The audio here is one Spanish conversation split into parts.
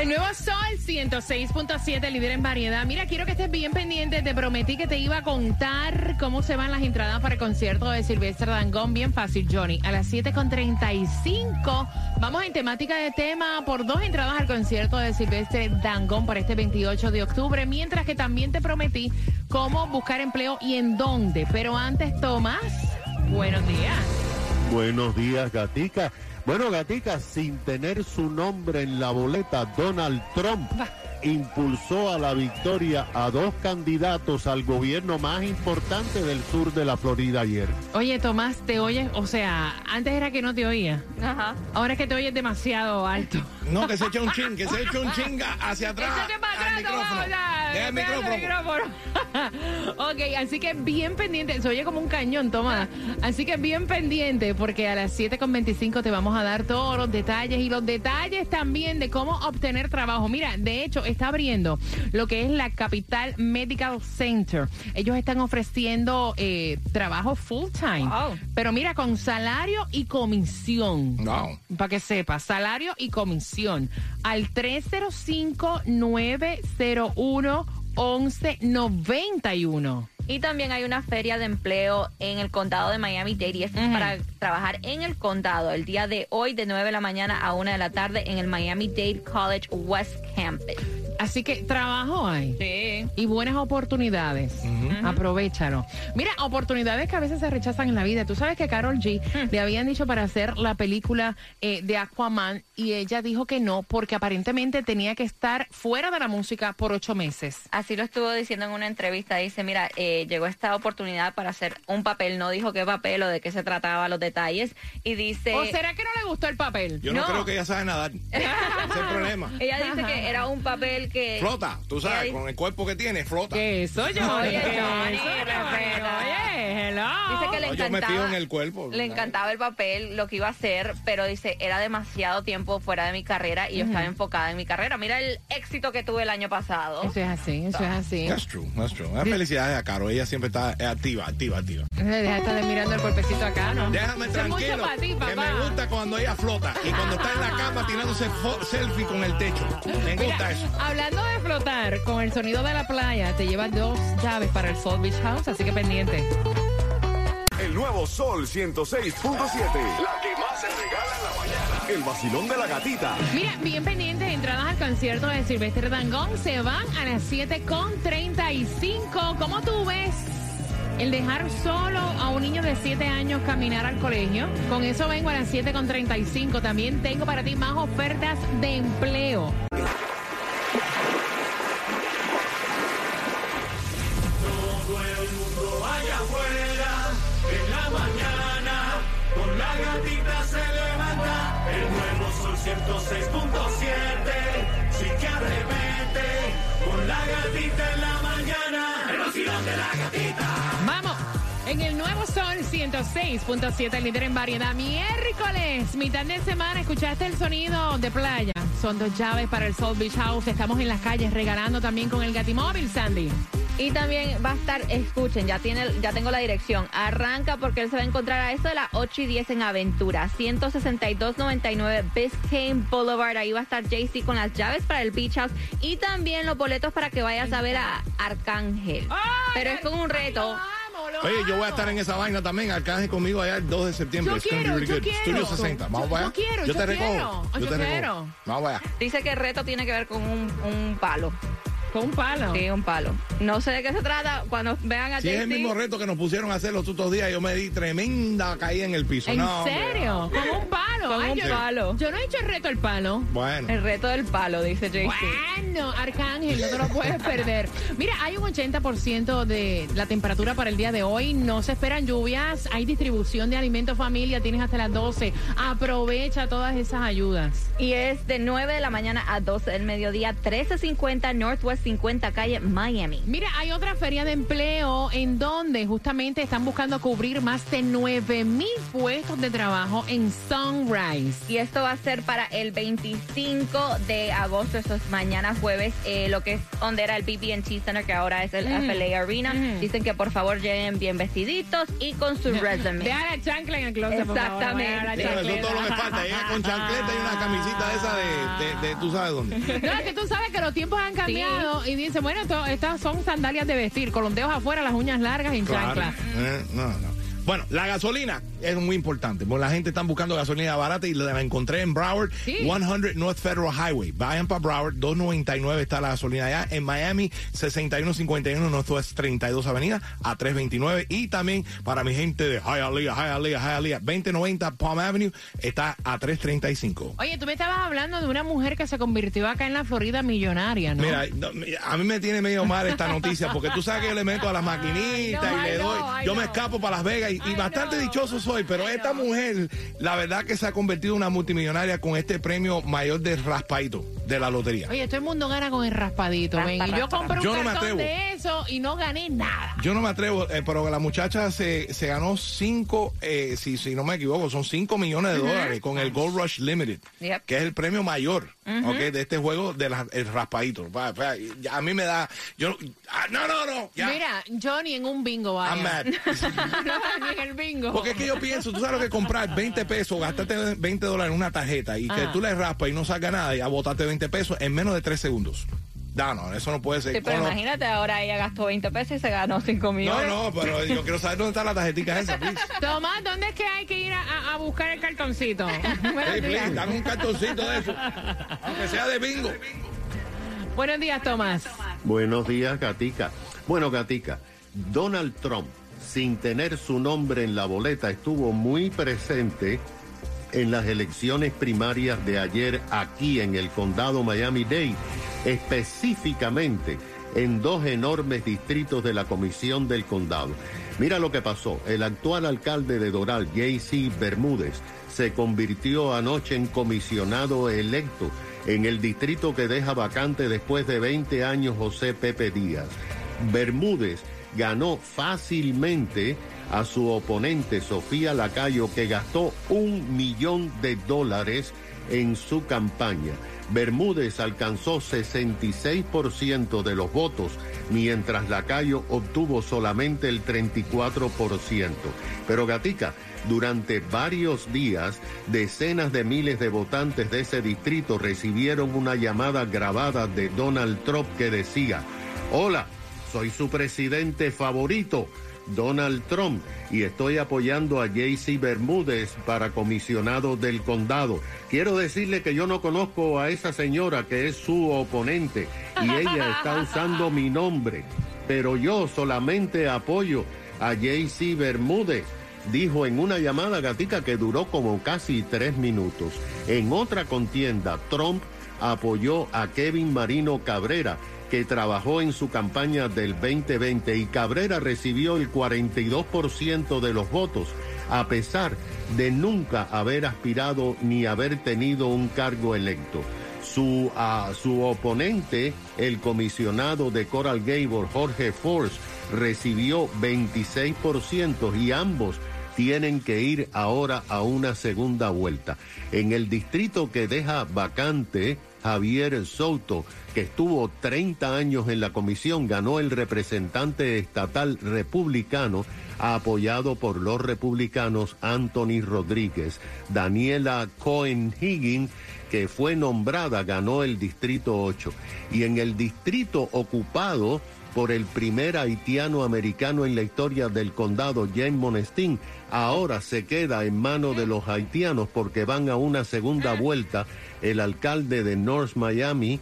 El nuevo Sol 106.7, líder en variedad. Mira, quiero que estés bien pendiente. Te prometí que te iba a contar cómo se van las entradas para el concierto de Silvestre Dangón. Bien fácil, Johnny. A las 7.35 vamos en temática de tema por dos entradas al concierto de Silvestre Dangón para este 28 de octubre. Mientras que también te prometí cómo buscar empleo y en dónde. Pero antes, Tomás, buenos días. Buenos días, Gatica. Bueno, Gatica, sin tener su nombre en la boleta, Donald Trump impulsó a la victoria a dos candidatos al gobierno más importante del sur de la Florida ayer. Oye, Tomás, te oyes, o sea, antes era que no te oía. Ajá. Ahora es que te oyes demasiado alto. No, que se eche un ching, que se eche un chinga hacia atrás. Échate para al atrás, micrófono. Tomás, ya, Deja el deja el micrófono. ok, así que bien pendiente, se oye como un cañón, Tomás. Así que bien pendiente, porque a las 7.25 te vamos a dar todos los detalles y los detalles también de cómo obtener trabajo. Mira, de hecho, está abriendo lo que es la Capital Medical Center. Ellos están ofreciendo eh, trabajo full time. Wow. Pero mira, con salario y comisión. No. Para que sepa, salario y comisión al 305-901-1191. Y también hay una feria de empleo en el condado de Miami-Dade y esto es para trabajar en el condado el día de hoy de 9 de la mañana a 1 de la tarde en el Miami-Dade College West Campus. Así que trabajo hay. Sí. Y buenas oportunidades. Aprovechalo. Mira, oportunidades que a veces se rechazan en la vida. Tú sabes que Carol G le habían dicho para hacer la película eh, de Aquaman y ella dijo que no porque aparentemente tenía que estar fuera de la música por ocho meses. Así lo estuvo diciendo en una entrevista. Dice, mira, eh, llegó esta oportunidad para hacer un papel. No dijo qué papel o de qué se trataba, los detalles. Y dice... ¿O será que no le gustó el papel? Yo no, No. creo que ella sabe nadar. Ese es el problema. Ella dice que era un papel que... Flota, tú sabes, con el cuerpo que tiene, flota. ¿Qué eso, Johnny? Oye, ¿Qué Johnny. Oye, hello. Dice que le No, yo encantaba. metido en el cuerpo. Le encantaba el papel, lo que iba a hacer, pero dice, era demasiado tiempo fuera de mi carrera y yo estaba enfocada en mi carrera. Mira el éxito que tuve el año pasado. Eso es así, eso es así. That's true, that's true. Una felicidades a Caro. Ella siempre está activa, activa, activa. Deja de estar mirando el cuerpecito acá, ¿no? Déjame Eso es mucho tranquilo. para ti, que me gusta cuando ella flota y cuando está en la cama tirándose selfie con el techo. Me Mira, gusta eso. Hablando de flotar, con el sonido de la playa, te llevas dos llaves para el Soul Beach House, así que pendiente. El nuevo Sol 106.7. La que más se regala en la mañana. El vacilón de la gatita. Mira, bien pendientes, entradas al concierto de Silvestre Dangón se van a las 7.35. ¿Cómo tú ves el dejar solo a un niño de 7 años caminar al colegio? Con eso vengo a las 7.35. También tengo para ti más ofertas de empleo. 106.7, el líder en variedad. Miércoles, mitad de semana, ¿escuchaste el sonido de playa? Son dos llaves para el Soul Beach House. Estamos en las calles regalando también con el Gatimóvil, Sandy. Y también va a estar, escuchen, ya tiene, ya tengo la dirección. Arranca porque él se va a encontrar a eso de las 8 y 10 en Aventura, 162.99 Biscayne Boulevard. Ahí va a estar JC con las llaves para el Beach House y también los boletos para que vayas a ver a Arcángel. Pero es con un reto. Oye, yo voy a estar en esa vaina también. Arcángel conmigo allá el 2 de septiembre. Yo It's quiero, really yo good. quiero. Studio 60. Vamos Yo- allá. yo quiero, yo te recojo. Yo te quiero. recojo. Vamos allá. Dice que el reto tiene que ver con un, un palo. Con un palo. Sí, un palo. No sé de qué se trata. Cuando vean a Si es el mismo reto que nos pusieron a hacer los otros días, yo me di tremenda caída en el piso. ¿En No, hombre. serio? Con un palo. Con un yo, palo. Yo no he hecho el reto el palo. Bueno. el reto del palo, dice JC. Bueno, Arcángel, no te lo puedes perder. Mira, hay un 80% de la temperatura para el día de hoy. No se esperan lluvias. Hay distribución de alimentos familia. Tienes hasta las 12. Aprovecha todas esas ayudas. Y es de 9 de la mañana a 12 del mediodía, 1350 Northwest 50 calle Miami. Mira, hay otra feria de empleo en donde justamente están buscando cubrir más de 9 mil puestos de trabajo en Sunrise. Y esto va a ser para el 25 de agosto, eso es mañana jueves, eh, lo que es donde era el BB&T Center, que ahora es el FLA Arena. Dicen que por favor lleguen bien vestiditos y con su resume. Deja la chancla en el closet, por favor. Exactamente. Deja la Eso es todo lo que falta. Llega con chancleta y una camisita esa de, de, de- tú sabes dónde. No, es que tú sabes que los tiempos han cambiado y dicen, bueno, esto- estas son sandalias de vestir, con los dedos afuera, las uñas largas y en chancla. Eh, no, no. Bueno, la gasolina es muy importante. porque la gente está buscando gasolina barata y la encontré en Broward, Sí. 100 North Federal Highway. Vayan para Broward, 299 está la gasolina allá. En Miami, 6151 Northwest 32 Avenida a 329. Y también para mi gente de Hialeah, Hialeah, Hialeah, 2090 Palm Avenue está a 335. Oye, tú me estabas hablando de una mujer que se convirtió acá en la Florida millonaria, ¿no? Mira, a mí me tiene medio mal esta noticia porque tú sabes que yo le meto a las maquinitas no, y le doy. no, yo me escapo para Las Vegas y, bastante dichoso soy, pero esta mujer, la verdad que se ha convertido en una multimillonaria con este premio mayor de raspadito de la lotería. Oye, todo el mundo gana con el raspadito, Raspa, ven. Y yo compré un Yo no me cartón atrevo. de eso y no gané nada. Yo no me atrevo, eh, pero la muchacha se, se ganó cinco, eh, si, si no me equivoco, son cinco millones de dólares con el Gold Rush Limited, Yep. que es el premio mayor ok, de este juego del raspadito. Va, va, ya, a mí me da, yo, ah, no, no, no, ya. Mira, yo ni en un bingo vaya. I'm mad. no, ni en el bingo. Porque es que yo pienso, tú sabes lo que comprar 20 pesos, gastarte 20 dólares en una tarjeta y que tú le raspas y no salga nada y a botarte 20 pesos en menos de 3 segundos. No, no, eso no puede ser. Sí, pero imagínate, ahora ella gastó 20 pesos y se ganó 5 no, millones. no, pero yo quiero saber dónde está la tarjetita esa, please. Tomás, ¿dónde es que hay que ir a, buscar el cartoncito? Días. please, dame un cartoncito de eso. Aunque sea de bingo. Buenos días, Tomás. Buenos días, Gatica. Bueno, Gatica, Donald Trump, sin tener su nombre en la boleta, estuvo muy presente en las elecciones primarias de ayer aquí en el condado Miami-Dade, específicamente en dos enormes distritos de la comisión del condado. Mira lo que pasó. El actual alcalde de Doral, J.C. Bermúdez, se convirtió anoche en comisionado electo en el distrito que deja vacante después de 20 años José Pepe Díaz. Bermúdez ganó fácilmente a su oponente Sofía Lacayo, que gastó un millón de dólares en su campaña. Bermúdez alcanzó 66% de los votos, mientras Lacayo obtuvo solamente el 34%. Pero Gatica, durante varios días, decenas de miles de votantes de ese distrito recibieron una llamada grabada de Donald Trump que decía, Hola, soy su presidente favorito, Donald Trump, y estoy apoyando a JC Bermúdez para comisionado del condado. Quiero decirle que yo no conozco a esa señora que es su oponente y ella está usando mi nombre, pero yo solamente apoyo a JC Bermúdez. Dijo en una llamada gatica que duró como casi tres minutos. En otra contienda, Trump apoyó a Kevin Marino Cabrera, que trabajó en su campaña del 2020 y Cabrera recibió el 42% de los votos, a pesar de nunca haber aspirado ni haber tenido un cargo electo. Su, su oponente, el comisionado de Coral Gable, Jorge Force, recibió 26% y ambos tienen que ir ahora a una segunda vuelta. En el distrito que deja vacante, Javier Souto, que estuvo 30 años en la comisión, ganó el representante estatal republicano, apoyado por los republicanos Anthony Rodríguez. Daniela Cohen Higgins, que fue nombrada, ganó el distrito 8. Y en el distrito ocupado, por el primer haitiano americano en la historia del condado, James Monestin, ahora se queda en manos de los haitianos porque van a una segunda vuelta el alcalde de North Miami,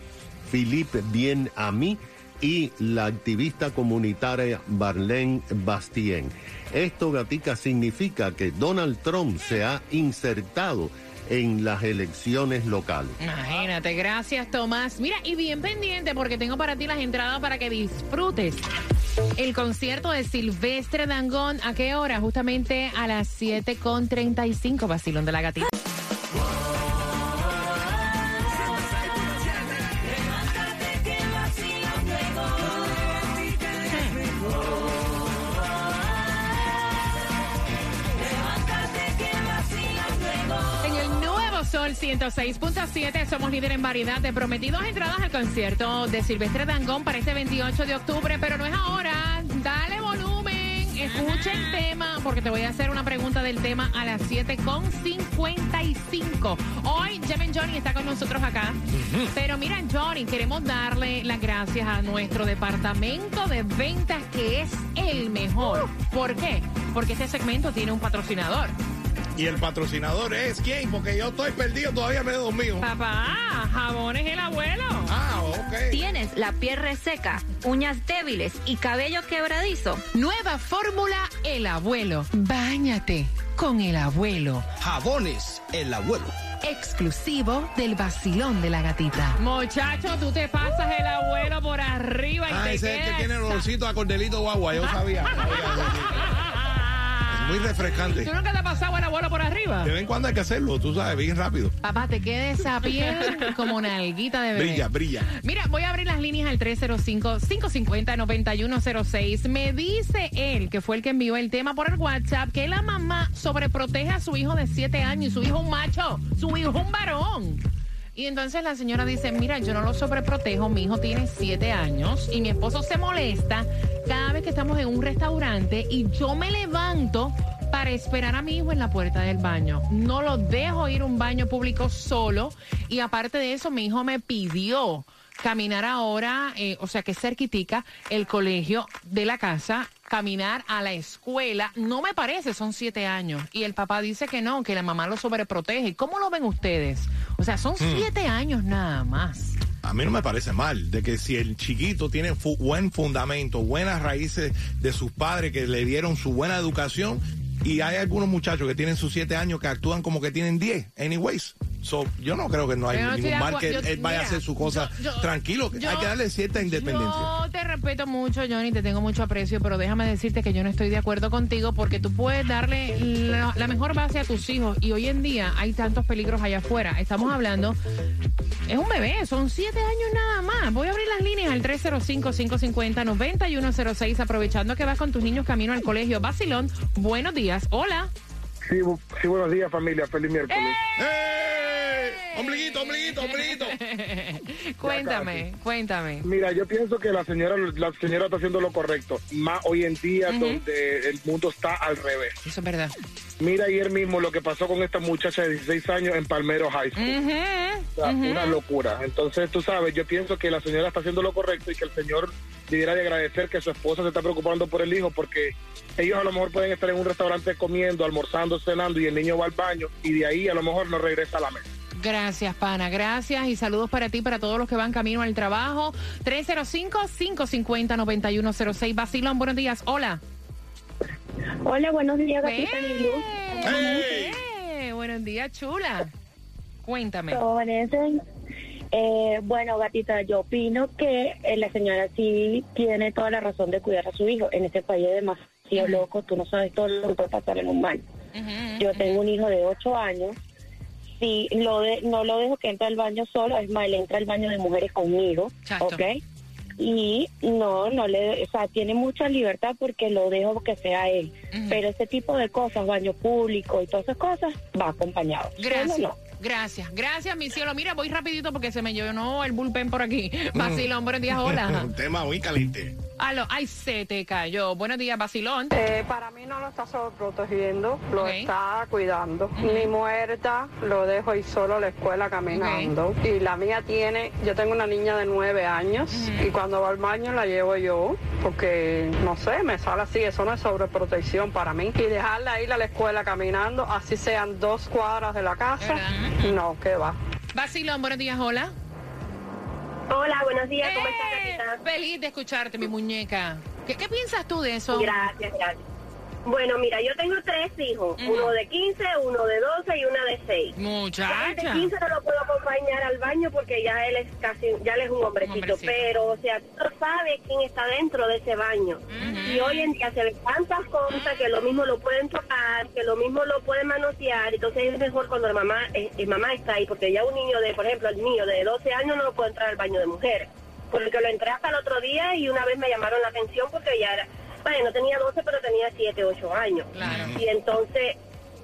Philippe Bien Ami, y la activista comunitaria Barlene Bastien. Esto, Gatica, significa que Donald Trump se ha insertado en las elecciones locales. Imagínate, gracias Tomás. Mira, y bien pendiente porque tengo para ti las entradas para que disfrutes el concierto de Silvestre Dangón. ¿A qué hora? Justamente a las 7.35, Basilón de la Gatita. 106.7, somos líder en variedad de prometidos entradas al concierto de Silvestre Dangón para este 28 de octubre, pero no es ahora. Dale volumen, escucha el tema, porque te voy a hacer una pregunta del tema a las 7.55. Hoy Jeven Johnny está con nosotros acá. Pero mira, Johnny, queremos darle las gracias a nuestro departamento de ventas que es el mejor. ¿Por qué? Porque este segmento tiene un patrocinador. Y el patrocinador es quién, porque yo estoy perdido, todavía me he dormido. Papá, jabones el abuelo. Ah, ok. ¿Tienes la piel reseca, uñas débiles y cabello quebradizo? Nueva fórmula El Abuelo. Báñate con El Abuelo. Jabones, el abuelo. Exclusivo del vacilón de la gatita. Muchacho, tú te pasas el abuelo por arriba y Ah, te ese es el que tiene el olorcito a cordelito guagua, yo sabía. Muy refrescante. ¿Tú nunca te has pasado el abuelo por arriba? De vez en cuando hay que hacerlo, tú sabes, bien rápido. Papá, te quede esa piel como una alguita de bebé. Brilla, brilla. Mira, voy a abrir las líneas al 305-550-9106. Me dice él, que fue el que envió el tema por el WhatsApp, que la mamá sobreprotege a su hijo de 7 años y su hijo es un macho, su hijo es un varón. Y entonces la señora dice, mira, yo no lo sobreprotejo, mi hijo tiene 7 años y mi esposo se molesta cada vez que estamos en un restaurante y yo me levanto para esperar a mi hijo en la puerta del baño. No lo dejo ir a un baño público solo y aparte de eso mi hijo me pidió caminar ahora, eh, o sea que cerquitica el colegio de la casa, caminar a la escuela, no me parece, son siete años. Y el papá dice que no, que la mamá lo sobreprotege. ¿Cómo lo ven ustedes? O sea, son siete años nada más. A mí no me parece mal de que si el chiquito tiene fu- buen fundamento, buenas raíces de sus padres que le dieron su buena educación, y hay algunos muchachos que tienen sus siete años que actúan como que tienen diez, anyways. So, yo no creo que no hay no ningún mal que él vaya a hacer su cosa yo- yo- tranquilo. hay que darle cierta independencia. Yo te respeto mucho, Johnny, te tengo mucho aprecio, pero déjame decirte que yo no estoy de acuerdo contigo porque tú puedes darle la, la mejor base a tus hijos y hoy en día hay tantos peligros allá afuera. Estamos hablando, es un bebé, son siete años nada más. Voy a abrir las líneas al 305-550-9106 aprovechando que vas con tus niños camino al colegio. Basilón, buenos días. Hola. Sí, sí, buenos días familia, feliz miércoles. ¡Eh! Ombliguito, ombliguito, ombliguito. cuéntame, cuéntame. Mira, yo pienso que la señora la señora está haciendo lo correcto, más hoy en día donde el mundo está al revés. Eso es verdad. Mira ayer mismo lo que pasó con esta muchacha de 16 años en Palmero High School. O sea. Una locura. Entonces, tú sabes, yo pienso que la señora está haciendo lo correcto y que el señor debiera de agradecer que su esposa se está preocupando por el hijo porque ellos a lo mejor pueden estar en un restaurante comiendo, almorzando, cenando y el niño va al baño y de ahí a lo mejor no regresa a la mesa. Gracias, pana. Gracias y saludos para ti, para todos los que van camino al trabajo. 305-550-9106. Basilón, buenos días. Hola. Hola, buenos días, gatita. Buenos días, chula. Cuéntame. Eh, bueno, gatita, yo opino que eh, la señora sí tiene toda la razón de cuidar a su hijo. En este país es demasiado loco, tú no sabes todo lo que puede pasar en un baño. Ujú, Yo tengo un hijo de 8 años. Si lo de, no lo dejo que entre al baño solo, es más, él entra al baño de mujeres conmigo, Exacto. ¿ok? Y no, no le, o sea, tiene mucha libertad porque lo dejo que sea él. Pero ese tipo de cosas, baño público y todas esas cosas, va acompañado. Solo Gracias. no. Gracias, gracias, mi cielo. Mira, voy rapidito porque se me llenó el bullpen por aquí. Basilón, buenos días, hola. Un tema muy caliente. Aló, ay, se te cayó. Buenos días, Basilón. Eh, para mí no lo está sobreprotegiendo, lo está cuidando. Ni muerta, lo dejo ir solo a la escuela caminando. Y la mía tiene, yo tengo una niña de nueve años y cuando va al baño la llevo yo porque, no sé, me sale así, eso no es sobreprotección para mí. Y dejarla ir a la escuela caminando, así sean dos cuadras de la casa, ¿Verdad? No, que va. Basilón, buenos días, hola. Hola, buenos días, ¿cómo estás, ¡Eh! gatita? Feliz de escucharte, mi muñeca. ¿Qué, qué piensas tú de eso? Gracias, gracias. Bueno, mira, yo tengo tres hijos, uno de 15, uno de 12 y una de 6. Ya el Muchacha. de 15 no lo puedo acompañar al baño porque ya él es casi, ya él es un hombrecito, Un hombrecito. pero, o sea, tú no sabes quién está dentro de ese baño. Y hoy en día se ven tantas cosas que lo mismo lo pueden tocar, que lo mismo lo pueden manosear, entonces es mejor cuando la mamá, eh, eh, mamá está ahí, porque ya un niño de, por ejemplo, el niño de 12 años no lo puede entrar al baño de mujeres. Porque lo entré hasta el otro día y una vez me llamaron la atención porque ya era, bueno, no tenía 12, pero tenía 7, 8 años. Claro. Y entonces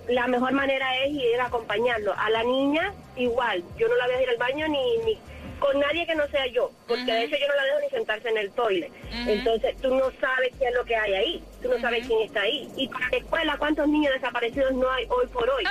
la mejor manera es ir a acompañarlo. A la niña, igual, yo no la voy a ir al baño ni, ni con nadie que no sea yo, porque de hecho yo no la dejo ni sentarse en el toile. Entonces tú no sabes qué es lo que hay ahí, tú no sabes quién está ahí. Y para la escuela, ¿cuántos niños desaparecidos no hay hoy por hoy?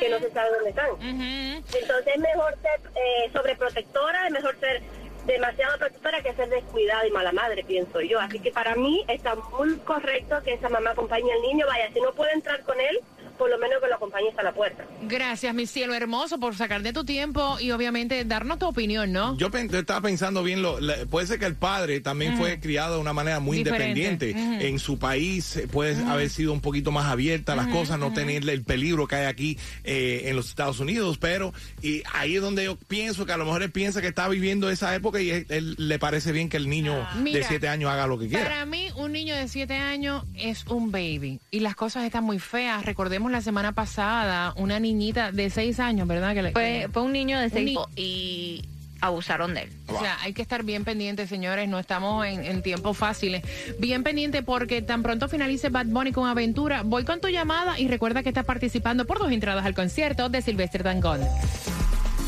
Que no se sabe dónde están. Entonces es mejor ser eh, sobreprotectora, es mejor ser demasiado protectora que ser descuidada y mala madre, pienso yo. Así que para mí está muy correcto que esa mamá acompañe al niño, vaya, si no puede entrar con él, por lo menos que lo acompañe hasta la puerta. Gracias, mi cielo hermoso, por sacar de tu tiempo y obviamente darnos tu opinión, ¿no? Yo estaba pensando bien, lo, la- puede ser que el padre también fue criado de una manera muy Diferente. independiente. En su país eh, puede haber sido un poquito más abierta a las cosas, no tenerle el peligro que hay aquí eh, en los Estados Unidos, pero y ahí es donde yo pienso que a lo mejor él piensa que está viviendo esa época y él, él le parece bien que el niño de Mira, siete años haga lo que quiera. Para mí, un niño de 7 años es un baby. Y las cosas están muy feas. Recordemos la semana pasada, una niñita de 6 años, ¿verdad? Que le- Fue, fue un niño de seis ni- y abusaron de él. O sea, hay que estar bien pendientes, señores. No estamos en, en tiempos fáciles. Bien pendiente porque tan pronto finalice Bad Bunny con Aventura. Voy con tu llamada y recuerda que estás participando por dos entradas al concierto de Sylvester Dangond.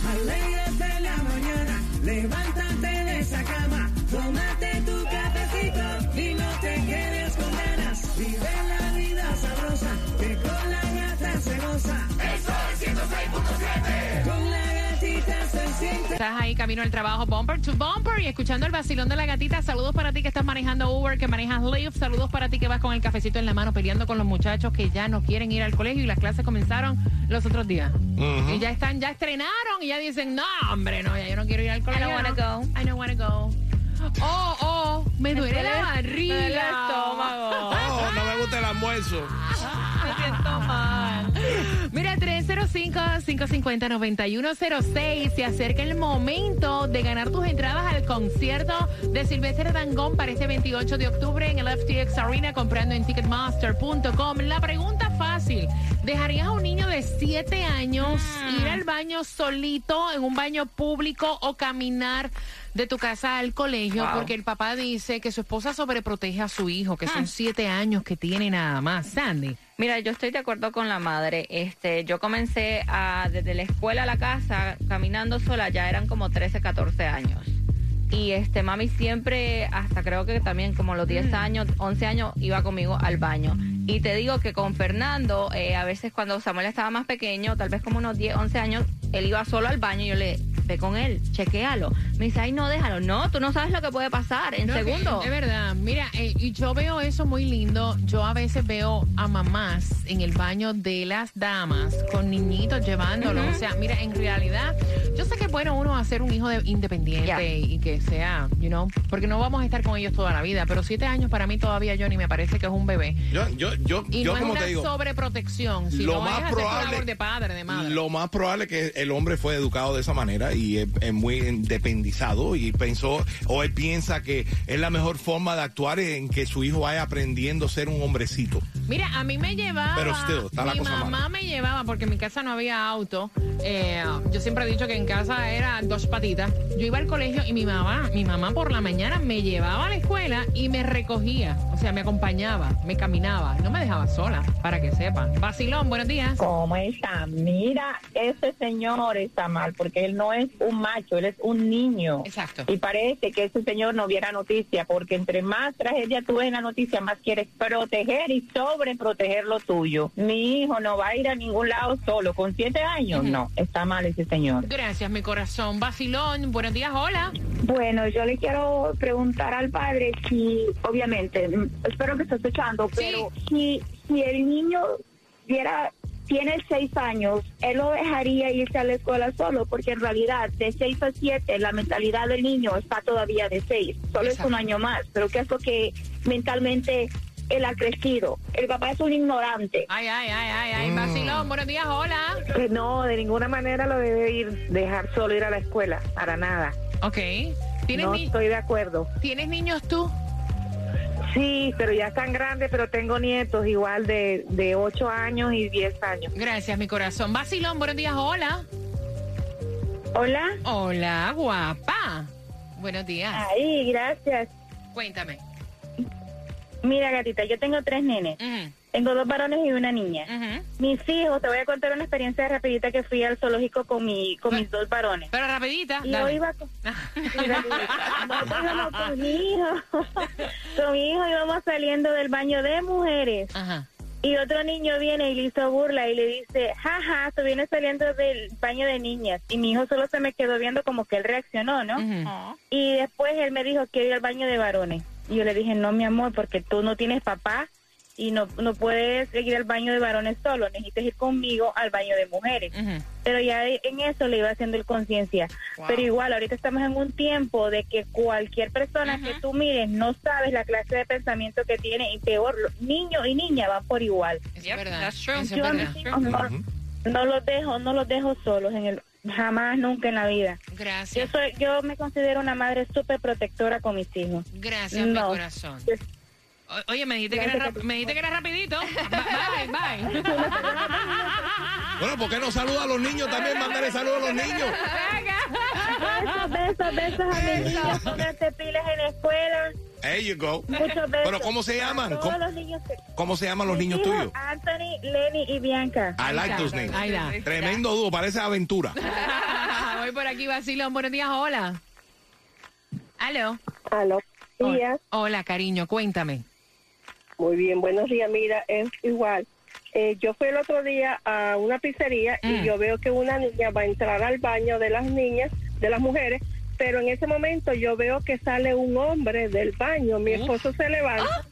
Alégrate la mañana, levántate Estás ahí camino al trabajo, bumper to bumper, y escuchando el vacilón de la gatita. Saludos para ti que estás manejando Uber, que manejas Lyft. Saludos para ti que vas con el cafecito en la mano peleando con los muchachos que ya no quieren ir al colegio y las clases comenzaron los otros días. Y ya están, ya estrenaron y ya dicen, no, hombre, no, ya yo no quiero ir al colegio. don't wanna no. go. I don't wanna go. Oh, oh, me duele la barriga. me duele el estómago. Oh, no me gusta el almuerzo. Me siento mal. Mira, 305-550-9106. Se acerca el momento de ganar tus entradas al concierto de Silvestre Dangón para este 28 de octubre en el FTX Arena comprando en Ticketmaster.com. La pregunta fácil. ¿Dejarías a un niño de 7 años ir al baño solito en un baño público o caminar de tu casa al colegio? Wow. Porque el papá dice que su esposa sobreprotege a su hijo, que son 7 años que tiene nada más. Sandy. Mira, yo estoy de acuerdo con la madre. Este, yo comencé a, desde la escuela a la casa caminando sola, ya eran como 13, 14 años. Y este, mami siempre, hasta creo que también como los 10 años, 11 años, iba conmigo al baño. Y te digo que con Fernando, eh, a veces cuando Samuel estaba más pequeño, tal vez como unos 10, 11 años, él iba solo al baño y yo le, ve con él, chequéalo. Me dice, ay, no, déjalo. No, tú no sabes lo que puede pasar en No, segundo. Es verdad. Mira, eh, y yo veo eso muy lindo. Yo a veces veo a mamás en el baño de las damas con niñitos llevándolos. O sea, mira, en realidad, yo sé que es bueno uno hacer un hijo de, independiente y que sea, you know, porque no vamos a estar con ellos toda la vida. Pero siete años para mí todavía, Johnny, me parece que es un bebé. Yo, yo, yo, Y yo no es como una te digo. sobreprotección, sino lo más es probable- labor de padre, de madre. Lo más probable es que el hombre fue educado de esa manera y es, es muy independizado y pensó o él piensa que es la mejor forma de actuar en que su hijo vaya aprendiendo a ser un hombrecito. Mira, a mí me llevaba. Pero still, está la mi cosa mamá mala. me llevaba porque en mi casa no había auto. Eh, yo siempre he dicho que en casa era dos patitas. Yo iba al colegio y mi mamá, mi mamá por la mañana me llevaba a la escuela y me recogía. O sea, me acompañaba, me caminaba. No me dejaba sola, para que sepan. Vacilón, buenos días. ¿Cómo está? Mira, ese señor está mal porque él no es un macho, él es un niño. Exacto. Y parece que ese señor no viera noticia porque entre más tragedia tú ves en la noticia, más quieres proteger y sobreproteger lo tuyo. Mi hijo no va a ir a ningún lado solo con siete años. No, está mal ese señor. Gracias, mi corazón. Vacilón, buenos días, hola. Bueno, yo le quiero preguntar al padre si, obviamente, mm, espero que esté escuchando, pero si, si el niño diera, tiene seis años, él lo dejaría irse a la escuela solo, porque en realidad de seis a siete la mentalidad del niño está todavía de seis, solo es un año más, pero que es lo que mentalmente él ha crecido. El papá es un ignorante. Ay, ay, ay, ay, ay. Vacilón, buenos días, hola. Que no, de ninguna manera lo debe ir, dejar solo ir a la escuela, para nada. Ok. ¿Tienes, No ni- estoy de acuerdo. ¿Tienes niños tú? Sí, pero ya están grandes, pero tengo nietos igual de, de 8 años y 10 años. Gracias, mi corazón. Vacilón, buenos días, hola. Hola. Hola, guapa. Buenos días. Ahí, gracias. Cuéntame. Mira, gatita, yo tengo tres nenes. Tengo dos varones y una niña. Mis hijos, te voy a contar una experiencia rapidita que fui al zoológico con mi con mis dos varones. Pero rapidita. Y dale. yo iba con, íbamos con mi hijo, con mi hijo íbamos saliendo del baño de mujeres. Y otro niño viene y le hizo burla y le dice, jaja, tú vienes saliendo del baño de niñas. Y mi hijo solo se me quedó viendo como que él reaccionó, ¿no? Y después él me dijo que ir al baño de varones. Y yo le dije, no, mi amor, porque tú no tienes papá y no, no puedes ir al baño de varones solo, necesitas ir conmigo al baño de mujeres. Pero ya en eso le iba haciendo el conciencia. Wow. Pero igual, ahorita estamos en un tiempo de que cualquier persona que tú mires no sabes la clase de pensamiento que tiene y peor, los niños y niñas van por igual. Es verdad. Eso es Yo a mis verdad. hijos no, no los dejo, no los dejo solos en el jamás nunca en la vida. Gracias. Yo soy yo me considero una madre súper protectora con mis hijos. Gracias, mi No. corazón. O- Oye, me dijiste, que era, me dijiste que era rapidito. Bye, bye. Bueno, ¿por qué no saluda a los niños también? Mándale saludos a los niños. Besos, besos, besos a mis niños, pónganse pilas en la escuela. There you go. Muchos besos. Pero ¿cómo se llaman? ¿Cómo, los niños que- cómo se llaman los niños hijos, tuyos? Anthony, Lenny y Bianca. I like those names. Tremendo dúo, parece aventura. Voy por aquí, Basilón. Buenos días, hola. Aló. Aló. Hola, hola, cariño, cuéntame. Muy bien, buenos días. Mira, es igual. Eh, yo fui el otro día a una pizzería Mm. y yo veo que una niña va a entrar al baño de las niñas, de las mujeres, pero en ese momento yo veo que sale un hombre del baño. Mi esposo se levanta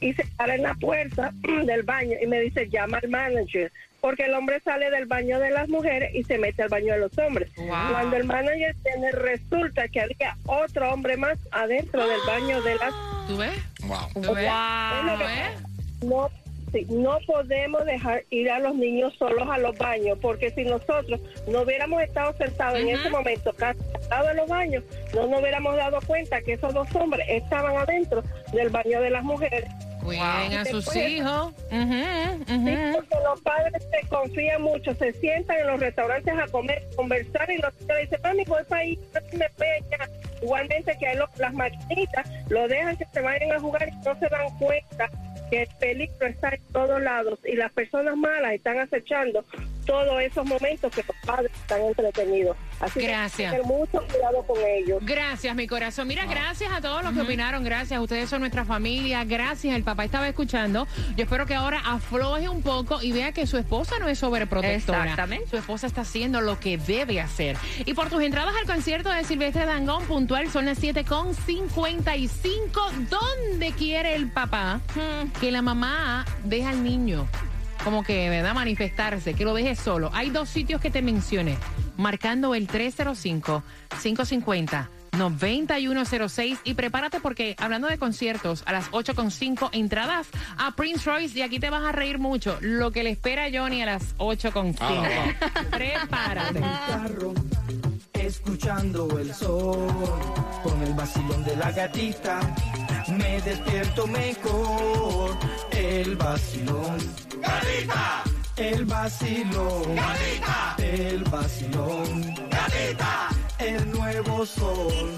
y se para en la puerta del baño y me dice, llama al manager. Porque el hombre sale del baño de las mujeres y se mete al baño de los hombres. Wow. Cuando el manager tiene, resulta que había otro hombre más adentro del baño de las ¿Tú ves? Wow. ¿Tú ves? es lo que ¿Tú ves? no, sí, no podemos dejar ir a los niños solos a los baños, porque si nosotros no hubiéramos estado sentados en ese momento, casi sentados en los baños, no nos hubiéramos dado cuenta que esos dos hombres estaban adentro del baño de las mujeres. Cuiden a sus hijos. Ujú, Sí, ujú. porque los padres se confían mucho, se sientan en los restaurantes a comer, conversar y los niños dicen, mami, voy para ahí, me peña. Igualmente que hay los- las maquinitas, lo dejan que se vayan a jugar y no se dan cuenta que el peligro está en todos lados y las personas malas están acechando todos esos momentos que los padres están entretenidos. Así Gracias. que hay que tener mucho cuidado con ellos. Gracias, mi corazón. Mira, gracias a todos los que opinaron. Gracias. Ustedes son nuestra familia. Gracias. El papá estaba escuchando. Yo espero que ahora afloje un poco y vea que su esposa no es sobreprotectora. Exactamente. Su esposa está haciendo lo que debe hacer. Y por tus entradas al concierto de Silvestre Dangón, puntual, son las 7.55. ¿Dónde quiere el papá que la mamá deje al niño? Como que, ¿verdad? Manifestarse, que lo deje solo. Hay dos sitios que te mencioné, marcando el 305-550-9106. Y prepárate porque, hablando de conciertos, a las 8.5 entradas a Prince Royce, y aquí te vas a reír mucho, lo que le espera a Johnny a las 8.5. Ah, Prepárate. Escuchando el sol, con el vacilón de la gatita, me despierto mejor. El vacilón, gatita, el vacilón, gatita, el vacilón, gatita, el nuevo sol.